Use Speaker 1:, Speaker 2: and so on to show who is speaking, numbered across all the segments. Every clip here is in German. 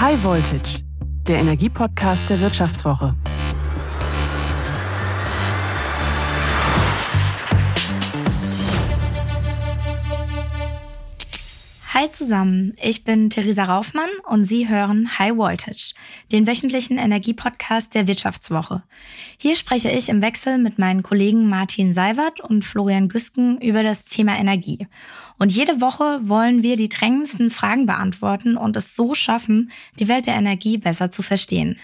Speaker 1: High Voltage, der Energiepodcast der Wirtschaftswoche.
Speaker 2: Hi zusammen, ich bin Theresa Raufmann und Sie hören High Voltage, den wöchentlichen Energiepodcast der Wirtschaftswoche. Hier spreche ich im Wechsel mit meinen Kollegen Martin Seiwert und Florian Güsken über das Thema Energie. Und jede Woche wollen wir die drängendsten Fragen beantworten und es so schaffen, die Welt der Energie besser zu verstehen.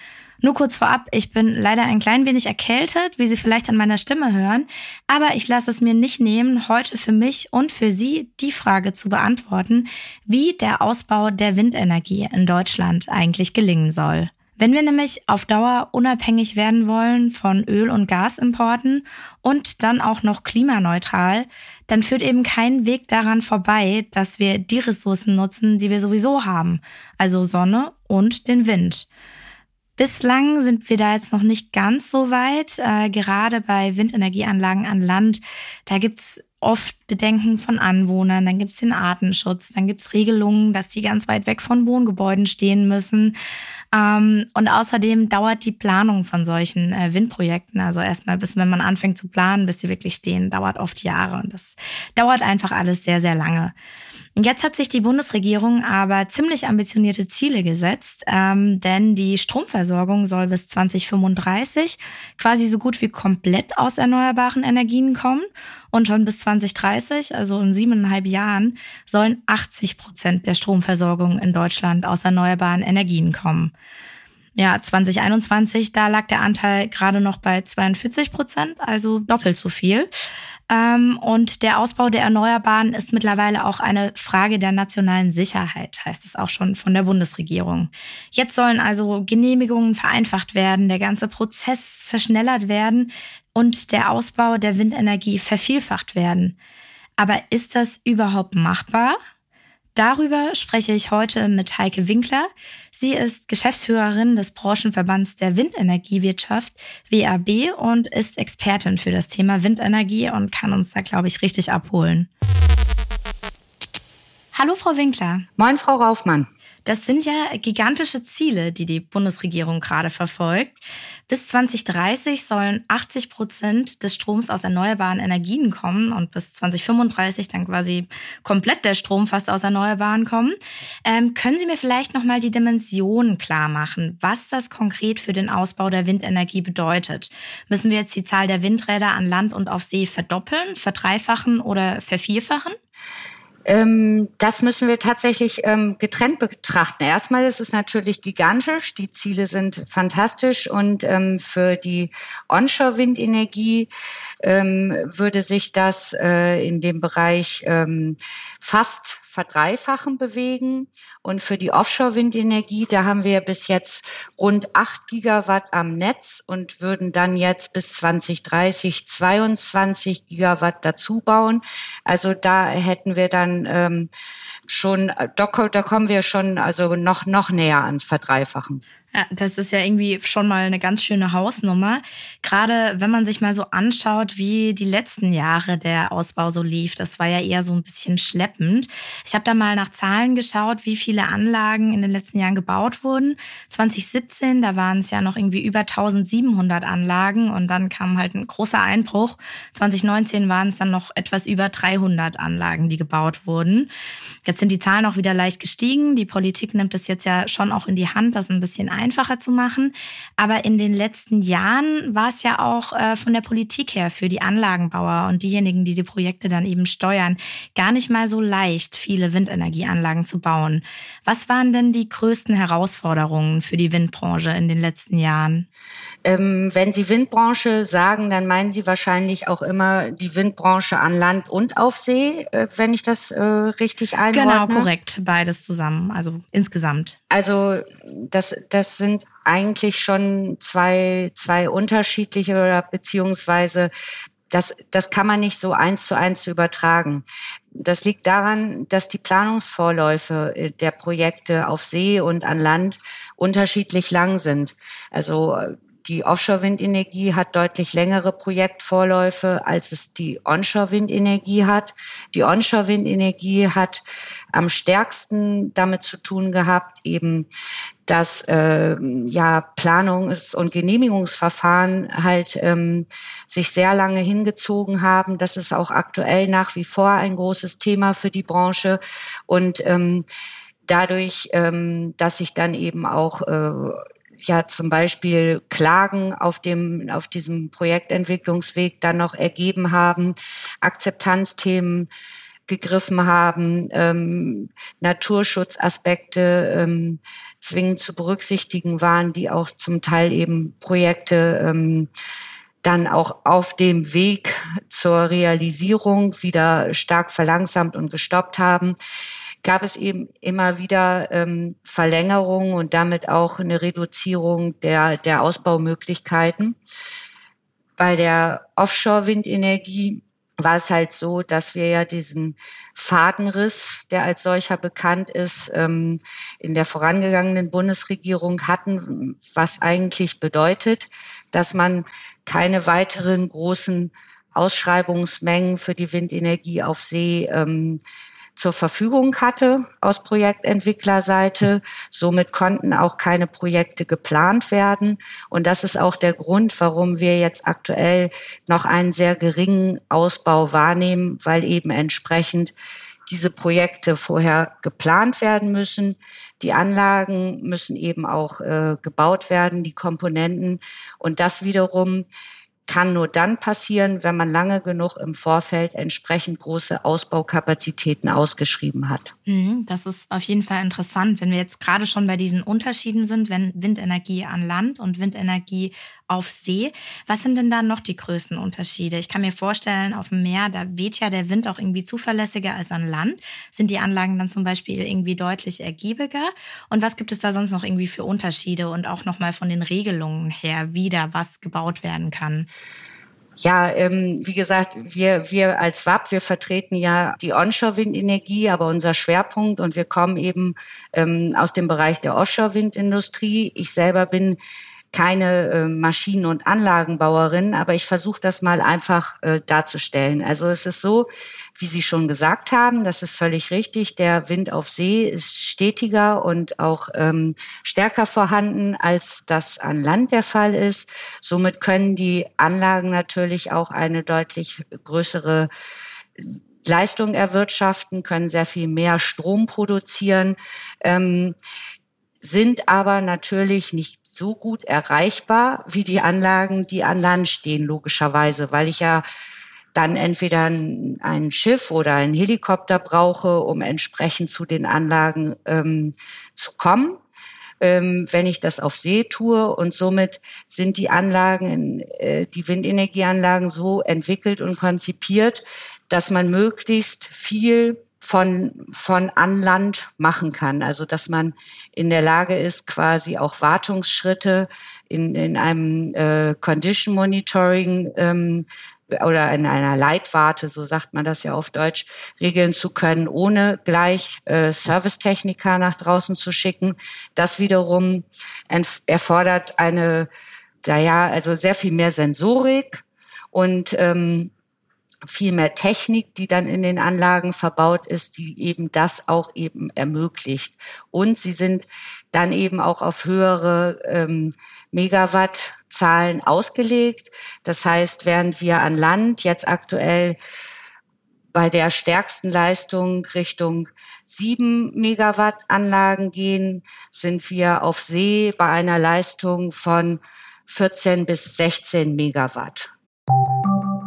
Speaker 2: Nur kurz vorab, ich bin leider ein klein wenig erkältet, wie Sie vielleicht an meiner Stimme hören, aber ich lasse es mir nicht nehmen, heute für mich und für Sie die Frage zu beantworten, wie der Ausbau der Windenergie in Deutschland eigentlich gelingen soll. Wenn wir nämlich auf Dauer unabhängig werden wollen von Öl- und Gasimporten und dann auch noch klimaneutral, dann führt eben kein Weg daran vorbei, dass wir die Ressourcen nutzen, die wir sowieso haben, also Sonne und den Wind. Bislang sind wir da jetzt noch nicht ganz so weit. Äh, gerade bei Windenergieanlagen an Land, da gibt's oft Bedenken von Anwohnern, dann gibt's den Artenschutz, dann gibt's Regelungen, dass die ganz weit weg von Wohngebäuden stehen müssen. Ähm, und außerdem dauert die Planung von solchen äh, Windprojekten, also erstmal bis wenn man anfängt zu planen, bis sie wirklich stehen, dauert oft Jahre. Und das dauert einfach alles sehr, sehr lange. Und jetzt hat sich die Bundesregierung aber ziemlich ambitionierte Ziele gesetzt, ähm, denn die Stromversorgung soll bis 2035 quasi so gut wie komplett aus erneuerbaren Energien kommen. Und schon bis 2030, also in siebeneinhalb Jahren, sollen 80 Prozent der Stromversorgung in Deutschland aus erneuerbaren Energien kommen. Ja, 2021, da lag der Anteil gerade noch bei 42 Prozent, also doppelt so viel. Ähm, und der Ausbau der Erneuerbaren ist mittlerweile auch eine Frage der nationalen Sicherheit, heißt es auch schon von der Bundesregierung. Jetzt sollen also Genehmigungen vereinfacht werden, der ganze Prozess verschnellert werden und der Ausbau der Windenergie vervielfacht werden. Aber ist das überhaupt machbar? Darüber spreche ich heute mit Heike Winkler. Sie ist Geschäftsführerin des Branchenverbands der Windenergiewirtschaft WAB und ist Expertin für das Thema Windenergie und kann uns da, glaube ich, richtig abholen. Hallo, Frau Winkler.
Speaker 3: Moin, Frau Raufmann.
Speaker 2: Das sind ja gigantische Ziele, die die Bundesregierung gerade verfolgt. Bis 2030 sollen 80 Prozent des Stroms aus erneuerbaren Energien kommen und bis 2035 dann quasi komplett der Strom fast aus Erneuerbaren kommen. Ähm, können Sie mir vielleicht nochmal die Dimensionen klar machen, was das konkret für den Ausbau der Windenergie bedeutet? Müssen wir jetzt die Zahl der Windräder an Land und auf See verdoppeln, verdreifachen oder vervierfachen?
Speaker 3: Ähm, das müssen wir tatsächlich ähm, getrennt betrachten. Erstmal ist es natürlich gigantisch, die Ziele sind fantastisch und ähm, für die Onshore-Windenergie ähm, würde sich das äh, in dem Bereich ähm, fast verdreifachen bewegen. Und für die Offshore-Windenergie, da haben wir bis jetzt rund acht Gigawatt am Netz und würden dann jetzt bis 2030 22 Gigawatt dazu bauen. Also da hätten wir dann ähm, schon, da, da kommen wir schon also noch, noch näher ans Verdreifachen.
Speaker 2: Ja, das ist ja irgendwie schon mal eine ganz schöne Hausnummer. Gerade wenn man sich mal so anschaut, wie die letzten Jahre der Ausbau so lief, das war ja eher so ein bisschen schleppend. Ich habe da mal nach Zahlen geschaut, wie viele Anlagen in den letzten Jahren gebaut wurden. 2017, da waren es ja noch irgendwie über 1700 Anlagen und dann kam halt ein großer Einbruch. 2019 waren es dann noch etwas über 300 Anlagen, die gebaut wurden. Jetzt sind die Zahlen auch wieder leicht gestiegen. Die Politik nimmt es jetzt ja schon auch in die Hand, das ein bisschen ein einfacher zu machen. Aber in den letzten Jahren war es ja auch äh, von der Politik her für die Anlagenbauer und diejenigen, die die Projekte dann eben steuern, gar nicht mal so leicht, viele Windenergieanlagen zu bauen. Was waren denn die größten Herausforderungen für die Windbranche in den letzten Jahren?
Speaker 3: Ähm, wenn Sie Windbranche sagen, dann meinen Sie wahrscheinlich auch immer die Windbranche an Land und auf See, äh, wenn ich das äh, richtig einordne.
Speaker 2: Genau, korrekt. Beides zusammen, also insgesamt.
Speaker 3: Also das, das sind eigentlich schon zwei, zwei unterschiedliche oder beziehungsweise das, das kann man nicht so eins zu eins übertragen. Das liegt daran, dass die Planungsvorläufe äh, der Projekte auf See und an Land unterschiedlich lang sind. Also die Offshore-Windenergie hat deutlich längere Projektvorläufe, als es die Onshore-Windenergie hat. Die Onshore-Windenergie hat am stärksten damit zu tun gehabt, eben dass äh, ja Planungs- und Genehmigungsverfahren halt ähm, sich sehr lange hingezogen haben. Das ist auch aktuell nach wie vor ein großes Thema für die Branche und ähm, dadurch, ähm, dass sich dann eben auch äh, ja zum Beispiel Klagen auf dem auf diesem Projektentwicklungsweg dann noch ergeben haben, Akzeptanzthemen gegriffen haben, ähm, Naturschutzaspekte ähm, zwingend zu berücksichtigen waren, die auch zum Teil eben Projekte ähm, dann auch auf dem Weg zur Realisierung wieder stark verlangsamt und gestoppt haben gab es eben immer wieder ähm, Verlängerungen und damit auch eine Reduzierung der, der Ausbaumöglichkeiten. Bei der Offshore-Windenergie war es halt so, dass wir ja diesen Fadenriss, der als solcher bekannt ist, ähm, in der vorangegangenen Bundesregierung hatten, was eigentlich bedeutet, dass man keine weiteren großen Ausschreibungsmengen für die Windenergie auf See ähm, zur Verfügung hatte aus Projektentwicklerseite. Somit konnten auch keine Projekte geplant werden. Und das ist auch der Grund, warum wir jetzt aktuell noch einen sehr geringen Ausbau wahrnehmen, weil eben entsprechend diese Projekte vorher geplant werden müssen. Die Anlagen müssen eben auch äh, gebaut werden, die Komponenten. Und das wiederum kann nur dann passieren, wenn man lange genug im Vorfeld entsprechend große Ausbaukapazitäten ausgeschrieben hat.
Speaker 2: Mhm, das ist auf jeden Fall interessant, wenn wir jetzt gerade schon bei diesen Unterschieden sind, wenn Windenergie an Land und Windenergie auf See. Was sind denn da noch die größten Unterschiede? Ich kann mir vorstellen, auf dem Meer, da weht ja der Wind auch irgendwie zuverlässiger als an Land. Sind die Anlagen dann zum Beispiel irgendwie deutlich ergiebiger? Und was gibt es da sonst noch irgendwie für Unterschiede und auch nochmal von den Regelungen her, wie da was gebaut werden kann?
Speaker 3: Ja, ähm, wie gesagt, wir, wir als WAP, wir vertreten ja die Onshore-Windenergie, aber unser Schwerpunkt und wir kommen eben ähm, aus dem Bereich der Offshore-Windindustrie. Ich selber bin keine äh, Maschinen- und Anlagenbauerin, aber ich versuche das mal einfach äh, darzustellen. Also es ist so, wie Sie schon gesagt haben, das ist völlig richtig. Der Wind auf See ist stetiger und auch ähm, stärker vorhanden, als das an Land der Fall ist. Somit können die Anlagen natürlich auch eine deutlich größere Leistung erwirtschaften, können sehr viel mehr Strom produzieren, ähm, sind aber natürlich nicht so gut erreichbar wie die Anlagen, die an Land stehen, logischerweise, weil ich ja dann entweder ein, Schiff oder ein Helikopter brauche, um entsprechend zu den Anlagen ähm, zu kommen. Ähm, wenn ich das auf See tue und somit sind die Anlagen, äh, die Windenergieanlagen so entwickelt und konzipiert, dass man möglichst viel von, von an Land machen kann. Also dass man in der Lage ist, quasi auch Wartungsschritte in, in einem äh, Condition Monitoring ähm, oder in einer Leitwarte, so sagt man das ja auf Deutsch, regeln zu können, ohne gleich äh, Servicetechniker nach draußen zu schicken. Das wiederum erfordert eine, naja, also sehr viel mehr Sensorik und ähm, viel mehr Technik, die dann in den Anlagen verbaut ist, die eben das auch eben ermöglicht. Und sie sind dann eben auch auf höhere ähm, Megawattzahlen ausgelegt. Das heißt, während wir an Land jetzt aktuell bei der stärksten Leistung Richtung sieben Megawatt Anlagen gehen, sind wir auf See bei einer Leistung von 14 bis 16 Megawatt.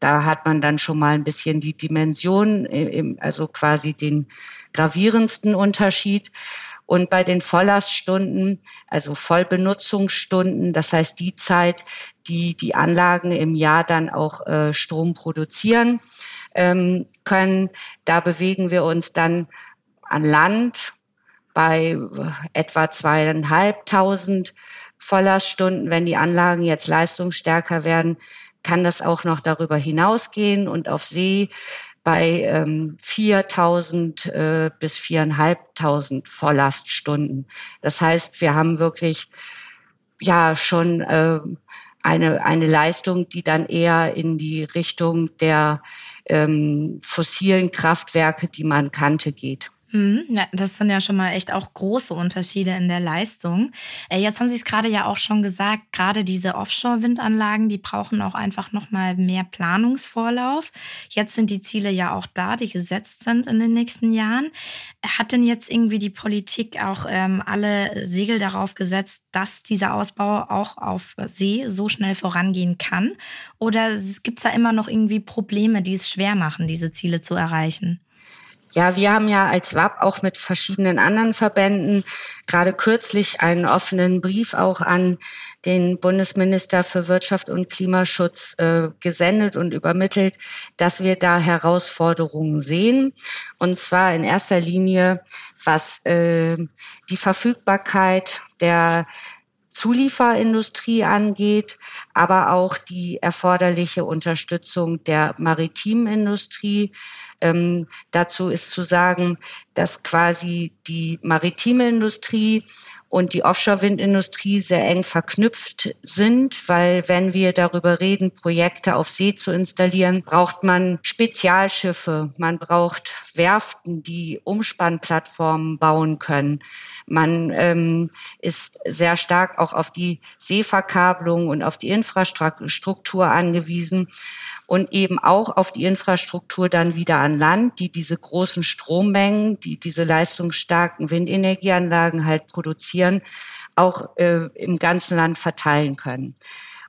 Speaker 3: Da hat man dann schon mal ein bisschen die Dimension, äh, also quasi den gravierendsten Unterschied. Und bei den Volllaststunden, also Vollbenutzungsstunden, das heißt die Zeit, die die Anlagen im Jahr dann auch äh, Strom produzieren ähm, können, da bewegen wir uns dann an Land bei etwa zweieinhalbtausend Volllaststunden. Wenn die Anlagen jetzt leistungsstärker werden, kann das auch noch darüber hinausgehen und auf See bei ähm, 4.000 äh, bis 4.500 Volllaststunden. Das heißt, wir haben wirklich ja schon äh, eine, eine Leistung, die dann eher in die Richtung der ähm, fossilen Kraftwerke, die man kannte, geht.
Speaker 2: Mhm, ja, das sind ja schon mal echt auch große Unterschiede in der Leistung. Äh, jetzt haben Sie es gerade ja auch schon gesagt, gerade diese Offshore-Windanlagen, die brauchen auch einfach noch mal mehr Planungsvorlauf. Jetzt sind die Ziele ja auch da, die gesetzt sind in den nächsten Jahren. Hat denn jetzt irgendwie die Politik auch ähm, alle Segel darauf gesetzt, dass dieser Ausbau auch auf See so schnell vorangehen kann? Oder gibt es da immer noch irgendwie Probleme, die es schwer machen, diese Ziele zu erreichen?
Speaker 3: Ja, wir haben ja als WAP auch mit verschiedenen anderen Verbänden gerade kürzlich einen offenen Brief auch an den Bundesminister für Wirtschaft und Klimaschutz äh, gesendet und übermittelt, dass wir da Herausforderungen sehen. Und zwar in erster Linie, was äh, die Verfügbarkeit der Zulieferindustrie angeht, aber auch die erforderliche Unterstützung der maritimen Industrie. Ähm, dazu ist zu sagen, dass quasi die maritime Industrie und die Offshore-Windindustrie sehr eng verknüpft sind, weil wenn wir darüber reden, Projekte auf See zu installieren, braucht man Spezialschiffe, man braucht Werften, die Umspannplattformen bauen können. Man ähm, ist sehr stark auch auf die Seeverkabelung und auf die Infrastruktur angewiesen und eben auch auf die Infrastruktur dann wieder an Land, die diese großen Strommengen, die diese leistungsstarken Windenergieanlagen halt produzieren, auch äh, im ganzen Land verteilen können.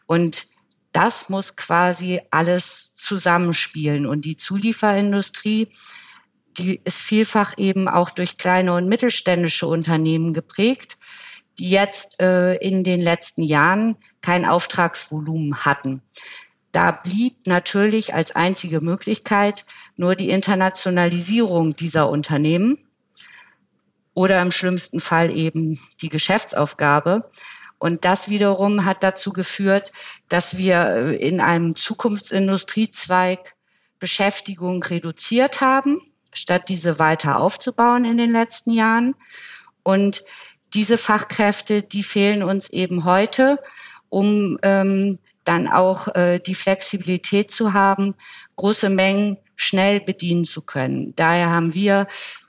Speaker 3: Und das muss quasi alles zusammenspielen. Und die Zulieferindustrie, die ist vielfach eben auch durch kleine und mittelständische Unternehmen geprägt, die jetzt äh, in den letzten Jahren kein Auftragsvolumen hatten. Da blieb natürlich als einzige Möglichkeit nur die Internationalisierung dieser Unternehmen oder im schlimmsten Fall eben die Geschäftsaufgabe. Und das wiederum hat dazu geführt, dass wir äh, in einem Zukunftsindustriezweig Beschäftigung reduziert haben, statt diese weiter aufzubauen in den letzten Jahren. Und diese Fachkräfte, die fehlen uns eben heute, um ähm, dann auch äh, die Flexibilität zu haben, große Mengen schnell bedienen zu können. Daher haben wir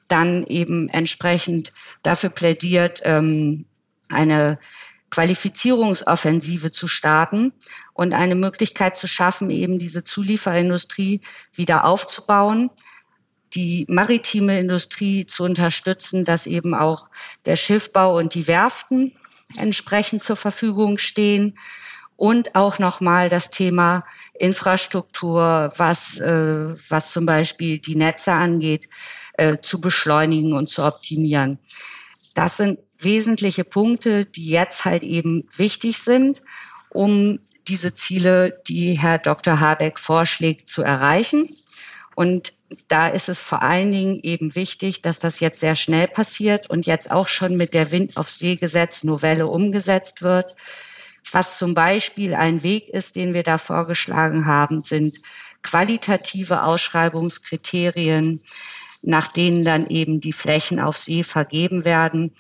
Speaker 3: dann eben entsprechend dafür plädiert, ähm, eine Qualifizierungsoffensive zu starten und eine Möglichkeit zu schaffen, eben diese Zulieferindustrie wieder aufzubauen, die maritime Industrie zu unterstützen, dass eben auch der Schiffbau und die Werften entsprechend zur Verfügung stehen und auch nochmal das Thema Infrastruktur, was, äh, was zum Beispiel die Netze angeht, äh, zu beschleunigen und zu optimieren. Das sind wesentliche Punkte, die jetzt halt eben wichtig sind, um diese Ziele, die Herr Dr. Habeck vorschlägt, zu erreichen. Und da ist es vor allen Dingen eben wichtig, dass das jetzt sehr schnell passiert und jetzt auch schon mit der Wind auf See Gesetz Novelle umgesetzt wird was zum Beispiel ein Weg ist, den wir da vorgeschlagen haben, sind qualitative Ausschreibungskriterien, nach denen dann eben die Flächen auf See vergeben werden,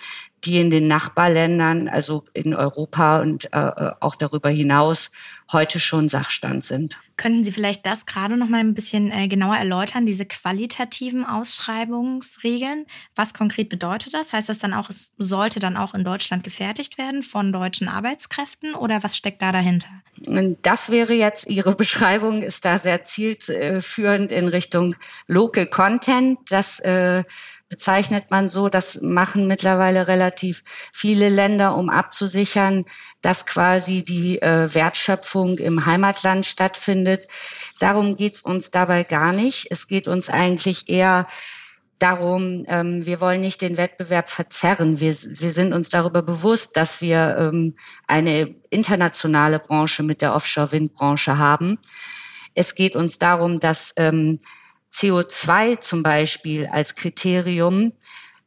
Speaker 3: die in den Nachbarländern, also in Europa und äh, äh, auch darüber hinaus, heute schon Sachstand sind.
Speaker 2: Könnten Sie vielleicht das gerade noch mal ein bisschen äh, genauer erläutern, diese qualitativen Ausschreibungsregeln? Was konkret bedeutet das? Heißt das dann auch, es sollte dann auch in Deutschland gefertigt werden von deutschen Arbeitskräften oder was steckt da dahinter?
Speaker 3: Das wäre jetzt, Ihre Beschreibung ist da sehr zielführend in Richtung Local Content. Das äh, bezeichnet man so. Das machen mittlerweile relativ viele Länder, um abzusichern, dass quasi die äh, Wertschöpfung im Heimatland stattfindet. Darum geht's uns dabei gar nicht. Es geht uns eigentlich eher darum, ähm, wir wollen nicht den Wettbewerb verzerren. Wir, wir sind uns darüber bewusst, dass wir ähm, eine internationale Branche mit der Offshore-Windbranche haben. Es geht uns darum, dass ähm, CO2 zum Beispiel als Kriterium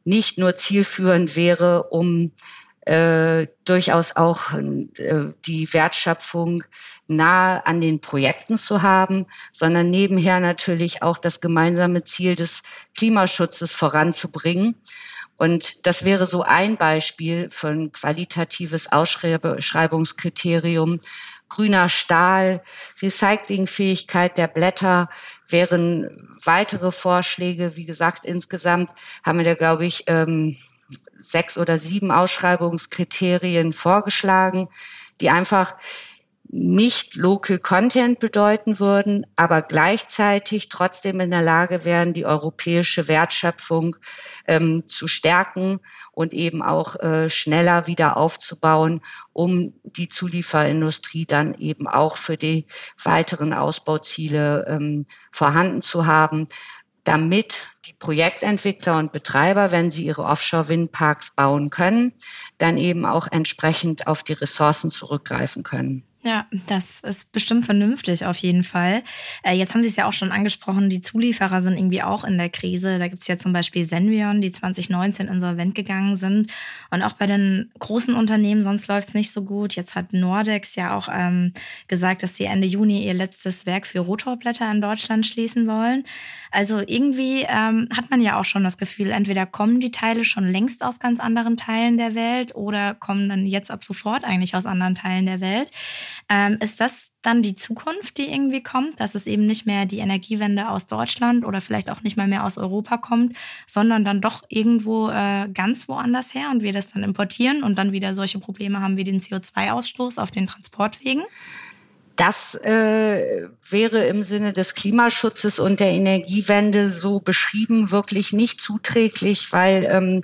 Speaker 3: nicht nur zielführend wäre, um äh, durchaus auch äh, die Wertschöpfung nahe an den Projekten zu haben, sondern nebenher natürlich auch das gemeinsame Ziel des Klimaschutzes voranzubringen. Und das wäre so ein Beispiel ein qualitatives Ausschreibungskriterium. Grüner Stahl, Recyclingfähigkeit der Blätter wären weitere Vorschläge. Wie gesagt, insgesamt haben wir da, glaube ich, ähm, sechs oder sieben Ausschreibungskriterien vorgeschlagen, die einfach nicht Local Content bedeuten würden, aber gleichzeitig trotzdem in der Lage wären, die europäische Wertschöpfung ähm, zu stärken und eben auch äh, schneller wieder aufzubauen, um die Zulieferindustrie dann eben auch für die weiteren Ausbauziele ähm, vorhanden zu haben damit die Projektentwickler und Betreiber, wenn sie ihre Offshore-Windparks bauen können, dann eben auch entsprechend auf die Ressourcen zurückgreifen können.
Speaker 2: Ja, das ist bestimmt vernünftig auf jeden Fall. Äh, jetzt haben Sie es ja auch schon angesprochen, die Zulieferer sind irgendwie auch in der Krise. Da gibt es ja zum Beispiel Senvion, die 2019 insolvent gegangen sind. Und auch bei den großen Unternehmen, sonst läuft es nicht so gut. Jetzt hat Nordex ja auch ähm, gesagt, dass sie Ende Juni ihr letztes Werk für Rotorblätter in Deutschland schließen wollen. Also irgendwie ähm, hat man ja auch schon das Gefühl, entweder kommen die Teile schon längst aus ganz anderen Teilen der Welt oder kommen dann jetzt ab sofort eigentlich aus anderen Teilen der Welt. Ähm, ist das dann die Zukunft, die irgendwie kommt, dass es eben nicht mehr die Energiewende aus Deutschland oder vielleicht auch nicht mal mehr aus Europa kommt, sondern dann doch irgendwo äh, ganz woanders her und wir das dann importieren und dann wieder solche Probleme haben wie den CO2-Ausstoß auf den Transportwegen?
Speaker 3: Das äh, wäre im Sinne des Klimaschutzes und der Energiewende so beschrieben wirklich nicht zuträglich, weil ähm,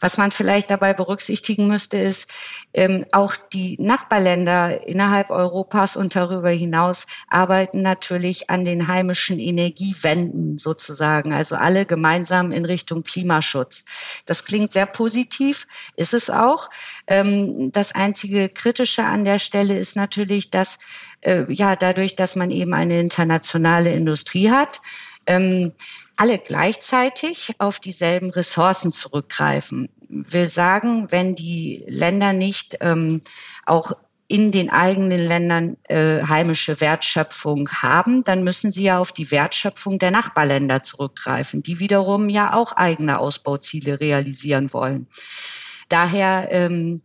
Speaker 3: was man vielleicht dabei berücksichtigen müsste, ist, ähm, auch die Nachbarländer innerhalb Europas und darüber hinaus arbeiten natürlich an den heimischen Energiewenden sozusagen, also alle gemeinsam in Richtung Klimaschutz. Das klingt sehr positiv, ist es auch. Ähm, das einzige Kritische an der Stelle ist natürlich, dass äh, ja dadurch, dass man eben eine internationale Industrie hat, ähm, alle gleichzeitig auf dieselben Ressourcen zurückgreifen. Wir sagen, wenn die Länder nicht ähm, auch in den eigenen Ländern äh, heimische Wertschöpfung haben, dann müssen sie ja auf die Wertschöpfung der Nachbarländer zurückgreifen, die wiederum ja auch eigene Ausbauziele realisieren wollen. Daher ähm,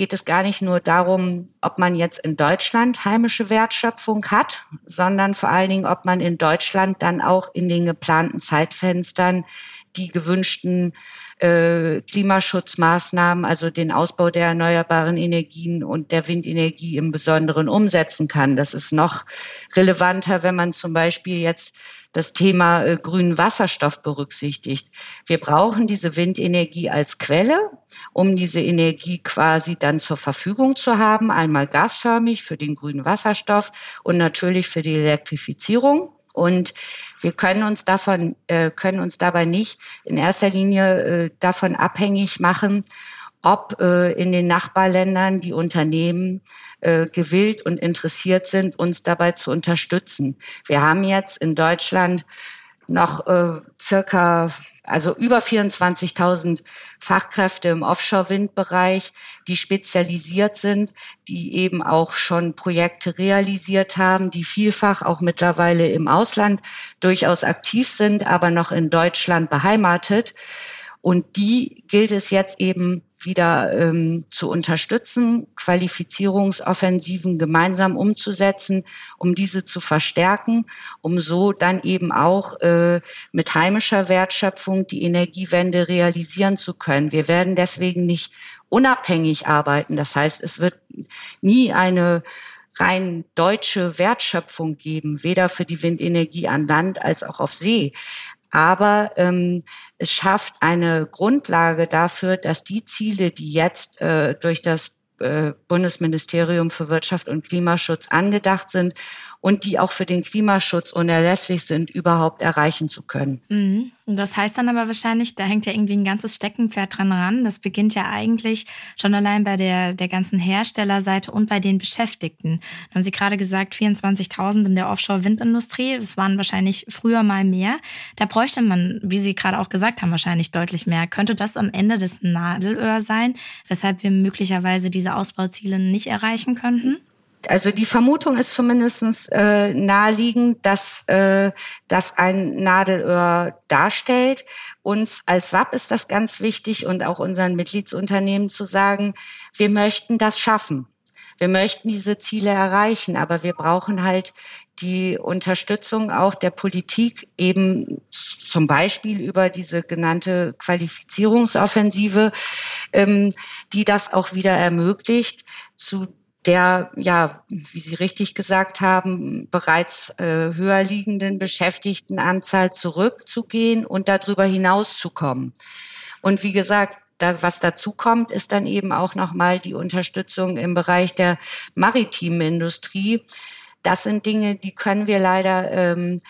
Speaker 3: geht es gar nicht nur darum, ob man jetzt in Deutschland heimische Wertschöpfung hat, sondern vor allen Dingen, ob man in Deutschland dann auch in den geplanten Zeitfenstern die gewünschten äh, Klimaschutzmaßnahmen, also den Ausbau der erneuerbaren Energien und der Windenergie im Besonderen umsetzen kann. Das ist noch relevanter, wenn man zum Beispiel jetzt das Thema äh, grünen Wasserstoff berücksichtigt. Wir brauchen diese Windenergie als Quelle, um diese Energie quasi dann zur Verfügung zu haben, einmal gasförmig für den grünen Wasserstoff und natürlich für die Elektrifizierung. Und wir können uns davon, äh, können uns dabei nicht in erster Linie äh, davon abhängig machen, ob äh, in den Nachbarländern die Unternehmen äh, gewillt und interessiert sind, uns dabei zu unterstützen. Wir haben jetzt in Deutschland noch äh, circa also über 24.000 Fachkräfte im Offshore-Windbereich, die spezialisiert sind, die eben auch schon Projekte realisiert haben, die vielfach auch mittlerweile im Ausland durchaus aktiv sind, aber noch in Deutschland beheimatet. Und die gilt es jetzt eben wieder ähm, zu unterstützen, Qualifizierungsoffensiven gemeinsam umzusetzen, um diese zu verstärken, um so dann eben auch äh, mit heimischer Wertschöpfung die Energiewende realisieren zu können. Wir werden deswegen nicht unabhängig arbeiten. Das heißt, es wird nie eine rein deutsche Wertschöpfung geben, weder für die Windenergie an Land als auch auf See. Aber ähm, es schafft eine Grundlage dafür, dass die Ziele, die jetzt äh, durch das äh, Bundesministerium für Wirtschaft und Klimaschutz angedacht sind und die auch für den Klimaschutz unerlässlich sind, überhaupt erreichen zu können.
Speaker 2: Mhm. Das heißt dann aber wahrscheinlich, da hängt ja irgendwie ein ganzes Steckenpferd dran ran. Das beginnt ja eigentlich schon allein bei der, der ganzen Herstellerseite und bei den Beschäftigten. Da haben Sie gerade gesagt, 24.000 in der Offshore-Windindustrie. Das waren wahrscheinlich früher mal mehr. Da bräuchte man, wie Sie gerade auch gesagt haben, wahrscheinlich deutlich mehr. Könnte das am Ende das Nadelöhr sein, weshalb wir möglicherweise diese Ausbauziele nicht erreichen könnten?
Speaker 3: Also die Vermutung ist zumindestens äh, naheliegend, dass äh, das ein Nadelöhr darstellt. Uns als WAP ist das ganz wichtig und auch unseren Mitgliedsunternehmen zu sagen, wir möchten das schaffen. Wir möchten diese Ziele erreichen, aber wir brauchen halt die Unterstützung auch der Politik eben zum Beispiel über diese genannte Qualifizierungsoffensive, ähm, die das auch wieder ermöglicht, zu der, ja, wie Sie richtig gesagt haben, bereits äh, höher liegenden Beschäftigtenanzahl zurückzugehen und darüber hinauszukommen. Und wie gesagt, da, was dazu kommt, ist dann eben auch nochmal die Unterstützung im Bereich der maritimen Industrie. Das sind Dinge, die können wir leider ähm,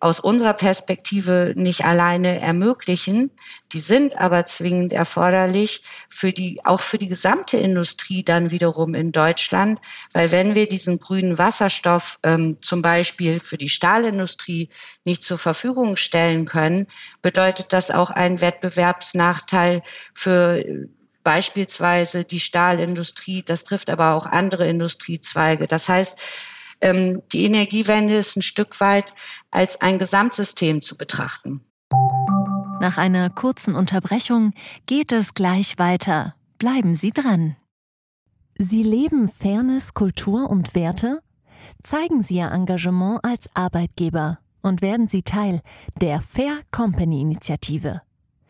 Speaker 3: aus unserer Perspektive nicht alleine ermöglichen. Die sind aber zwingend erforderlich für die, auch für die gesamte Industrie dann wiederum in Deutschland. Weil wenn wir diesen grünen Wasserstoff ähm, zum Beispiel für die Stahlindustrie nicht zur Verfügung stellen können, bedeutet das auch einen Wettbewerbsnachteil für beispielsweise die Stahlindustrie. Das trifft aber auch andere Industriezweige. Das heißt, ähm, die Energiewende ist ein Stück weit als ein Gesamtsystem zu betrachten.
Speaker 1: Nach einer kurzen Unterbrechung geht es gleich weiter. Bleiben Sie dran. Sie leben Fairness, Kultur und Werte? Zeigen Sie Ihr Engagement als Arbeitgeber und werden Sie Teil der Fair Company Initiative.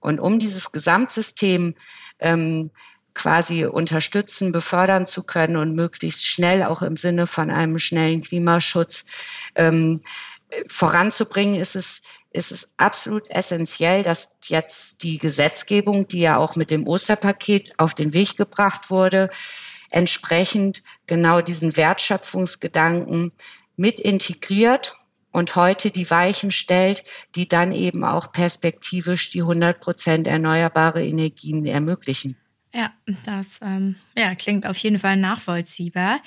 Speaker 3: Und um dieses Gesamtsystem ähm, quasi unterstützen, befördern zu können und möglichst schnell auch im Sinne von einem schnellen Klimaschutz ähm, voranzubringen, ist es, ist es absolut essentiell, dass jetzt die Gesetzgebung, die ja auch mit dem Osterpaket auf den Weg gebracht wurde, entsprechend genau diesen Wertschöpfungsgedanken mit integriert und heute die Weichen stellt, die dann eben auch perspektivisch die 100 Prozent erneuerbare Energien ermöglichen.
Speaker 2: Ja, das ähm, ja, klingt auf jeden Fall nachvollziehbar.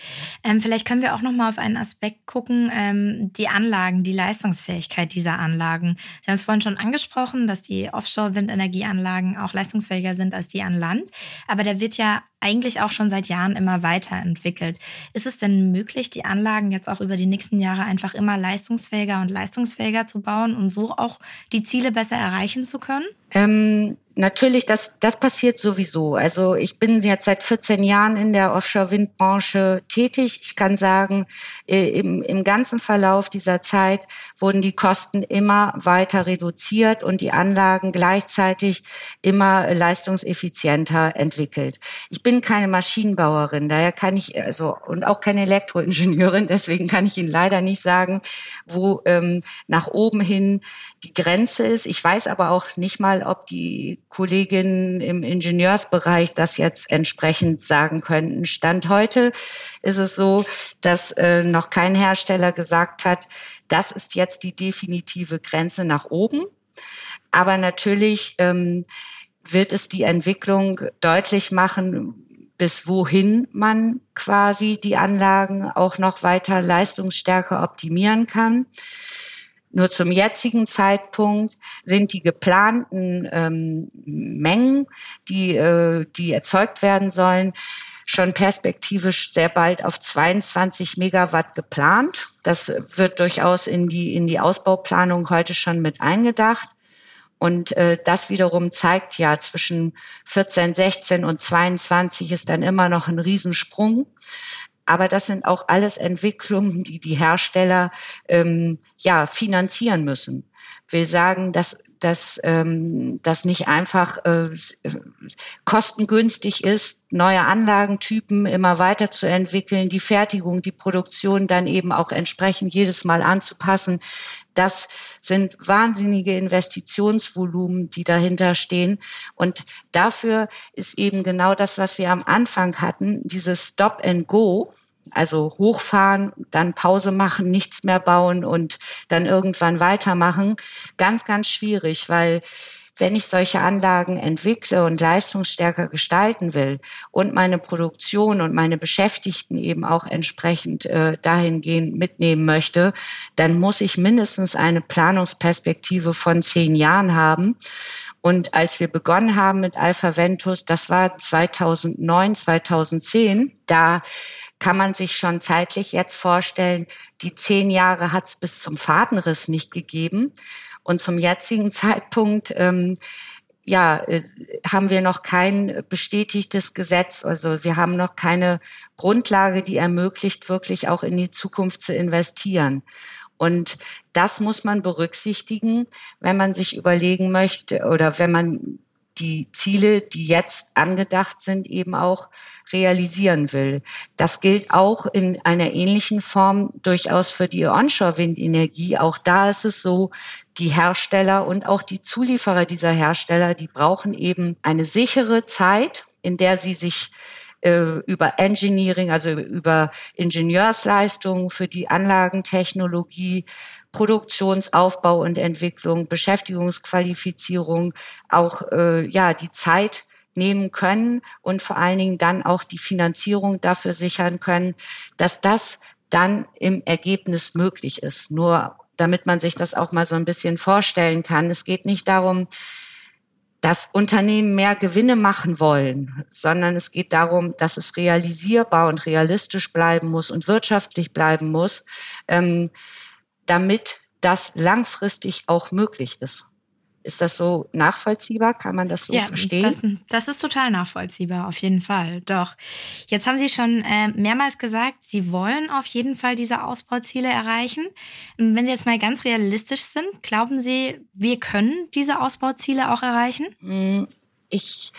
Speaker 2: Ähm, vielleicht können wir auch noch mal auf einen Aspekt gucken, ähm, die Anlagen, die Leistungsfähigkeit dieser Anlagen. Sie haben es vorhin schon angesprochen, dass die Offshore-Windenergieanlagen auch leistungsfähiger sind als die an Land. Aber der wird ja eigentlich auch schon seit Jahren immer weiterentwickelt. Ist es denn möglich, die Anlagen jetzt auch über die nächsten Jahre einfach immer leistungsfähiger und leistungsfähiger zu bauen und so auch die Ziele besser erreichen zu können?
Speaker 3: Ähm, natürlich, das, das passiert sowieso. Also ich bin jetzt seit 14 Jahren in der Offshore-Windbranche tätig. Ich kann sagen, äh, im, im ganzen Verlauf dieser Zeit wurden die Kosten immer weiter reduziert und die Anlagen gleichzeitig immer leistungseffizienter entwickelt. Ich bin keine Maschinenbauerin, daher kann ich also und auch keine Elektroingenieurin, deswegen kann ich Ihnen leider nicht sagen, wo ähm, nach oben hin die Grenze ist. Ich weiß aber auch nicht mal, ob die Kolleginnen im Ingenieursbereich das jetzt entsprechend sagen könnten. Stand heute ist es so, dass äh, noch kein Hersteller gesagt hat, das ist jetzt die definitive Grenze nach oben. Aber natürlich ähm, wird es die Entwicklung deutlich machen, bis wohin man quasi die Anlagen auch noch weiter leistungsstärker optimieren kann. Nur zum jetzigen Zeitpunkt sind die geplanten ähm, Mengen, die, äh, die erzeugt werden sollen, schon perspektivisch sehr bald auf 22 Megawatt geplant. Das wird durchaus in die, in die Ausbauplanung heute schon mit eingedacht. Und äh, das wiederum zeigt ja, zwischen 14, 16 und 22 ist dann immer noch ein Riesensprung. Aber das sind auch alles Entwicklungen, die die Hersteller ähm, ja finanzieren müssen. will sagen, dass dass ähm, das nicht einfach äh, kostengünstig ist, neue Anlagentypen immer weiterzuentwickeln, die Fertigung, die Produktion dann eben auch entsprechend jedes Mal anzupassen. Das sind wahnsinnige Investitionsvolumen, die dahinter stehen. Und dafür ist eben genau das, was wir am Anfang hatten, dieses Stop and Go also hochfahren, dann Pause machen, nichts mehr bauen und dann irgendwann weitermachen. Ganz, ganz schwierig, weil wenn ich solche Anlagen entwickle und leistungsstärker gestalten will und meine Produktion und meine Beschäftigten eben auch entsprechend äh, dahingehend mitnehmen möchte, dann muss ich mindestens eine Planungsperspektive von zehn Jahren haben. Und als wir begonnen haben mit Alpha Ventus, das war 2009, 2010, da kann man sich schon zeitlich jetzt vorstellen, die zehn Jahre hat es bis zum Fadenriss nicht gegeben. Und zum jetzigen Zeitpunkt ähm, ja, äh, haben wir noch kein bestätigtes Gesetz. Also wir haben noch keine Grundlage, die ermöglicht, wirklich auch in die Zukunft zu investieren. Und das muss man berücksichtigen, wenn man sich überlegen möchte oder wenn man die Ziele, die jetzt angedacht sind, eben auch realisieren will. Das gilt auch in einer ähnlichen Form durchaus für die Onshore-Windenergie. Auch da ist es so, die Hersteller und auch die Zulieferer dieser Hersteller, die brauchen eben eine sichere Zeit, in der sie sich äh, über Engineering, also über Ingenieursleistungen für die Anlagentechnologie Produktionsaufbau und Entwicklung, Beschäftigungsqualifizierung auch äh, ja die Zeit nehmen können und vor allen Dingen dann auch die Finanzierung dafür sichern können, dass das dann im Ergebnis möglich ist. Nur damit man sich das auch mal so ein bisschen vorstellen kann. Es geht nicht darum, dass Unternehmen mehr Gewinne machen wollen, sondern es geht darum, dass es realisierbar und realistisch bleiben muss und wirtschaftlich bleiben muss. Ähm, damit das langfristig auch möglich ist. Ist das so nachvollziehbar? Kann man das so ja, verstehen?
Speaker 2: Das, das, ist total nachvollziehbar, auf jeden Fall. Doch. Jetzt haben Sie schon äh, mehrmals gesagt, Sie wollen auf jeden Fall diese Ausbauziele erreichen. Wenn Sie jetzt mal ganz realistisch sind, glauben Sie, wir können diese Ausbauziele auch erreichen?
Speaker 3: Hm, ich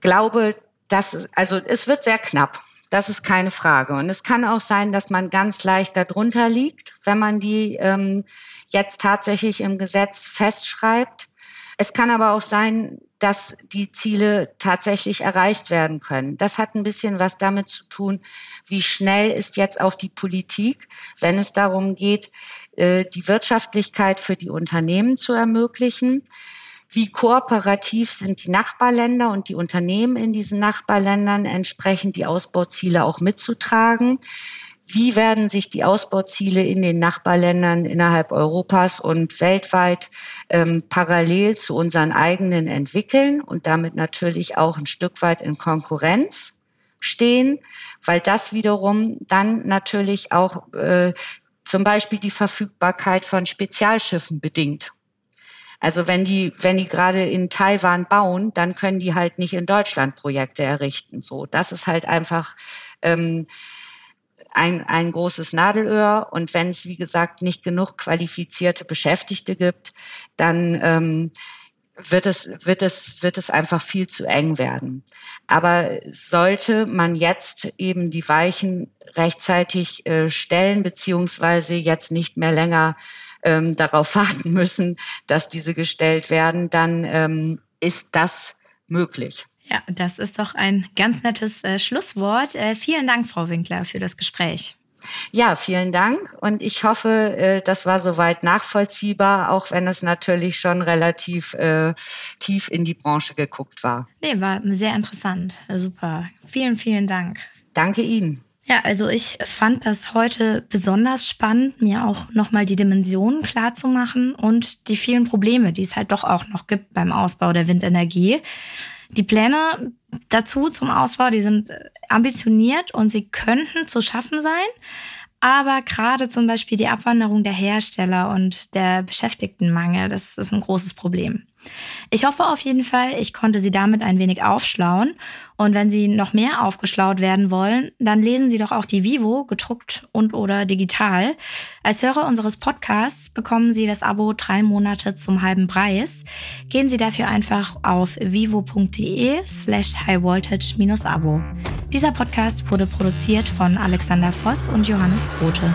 Speaker 3: glaube, dass also es wird sehr knapp. Das ist keine Frage. Und es kann auch sein, dass man ganz leicht darunter liegt, wenn man die ähm, jetzt tatsächlich im Gesetz festschreibt. Es kann aber auch sein, dass die Ziele tatsächlich erreicht werden können. Das hat ein bisschen was damit zu tun, wie schnell ist jetzt auch die Politik, wenn es darum geht, äh, die Wirtschaftlichkeit für die Unternehmen zu ermöglichen wie kooperativ sind die Nachbarländer und die Unternehmen in diesen Nachbarländern entsprechend die Ausbauziele auch mitzutragen. Wie werden sich die Ausbauziele in den Nachbarländern innerhalb Europas und weltweit ähm, parallel zu unseren eigenen entwickeln und damit natürlich auch ein Stück weit in Konkurrenz stehen, weil das wiederum dann natürlich auch äh, zum Beispiel die Verfügbarkeit von Spezialschiffen bedingt also wenn die, wenn die gerade in Taiwan bauen, dann können die halt nicht in Deutschland Projekte errichten. So, das ist halt einfach ähm, ein, ein großes Nadelöhr. Und wenn es, wie gesagt, nicht genug qualifizierte Beschäftigte gibt, dann ähm, wird es, wird es, wird es einfach viel zu eng werden. Aber sollte man jetzt eben die Weichen rechtzeitig äh, stellen, beziehungsweise jetzt nicht mehr länger ähm, darauf warten müssen, dass diese gestellt werden, dann ähm, ist das möglich.
Speaker 2: Ja, das ist doch ein ganz nettes äh, Schlusswort. Äh, vielen Dank, Frau Winkler, für das Gespräch.
Speaker 3: Ja, vielen Dank. Und ich hoffe, äh, das war soweit nachvollziehbar, auch wenn es natürlich schon relativ äh, tief in die Branche geguckt war.
Speaker 2: Nee, war sehr interessant. Super. Vielen, vielen Dank.
Speaker 3: Danke Ihnen.
Speaker 2: Ja, also ich fand das heute besonders spannend, mir auch nochmal die Dimensionen klar zu machen und die vielen Probleme, die es halt doch auch noch gibt beim Ausbau der Windenergie. Die Pläne dazu zum Ausbau, die sind ambitioniert und sie könnten zu schaffen sein. Aber gerade zum Beispiel die Abwanderung der Hersteller und der Beschäftigtenmangel, das ist ein großes Problem. Ich hoffe auf jeden Fall, ich konnte Sie damit ein wenig aufschlauen. Und wenn Sie noch mehr aufgeschlaut werden wollen, dann lesen Sie doch auch die Vivo, gedruckt und oder digital. Als Hörer unseres Podcasts bekommen Sie das Abo drei Monate zum halben Preis. Gehen Sie dafür einfach auf vivo.de slash highvoltage-abo. Dieser Podcast wurde produziert von Alexander Voss und Johannes Grote.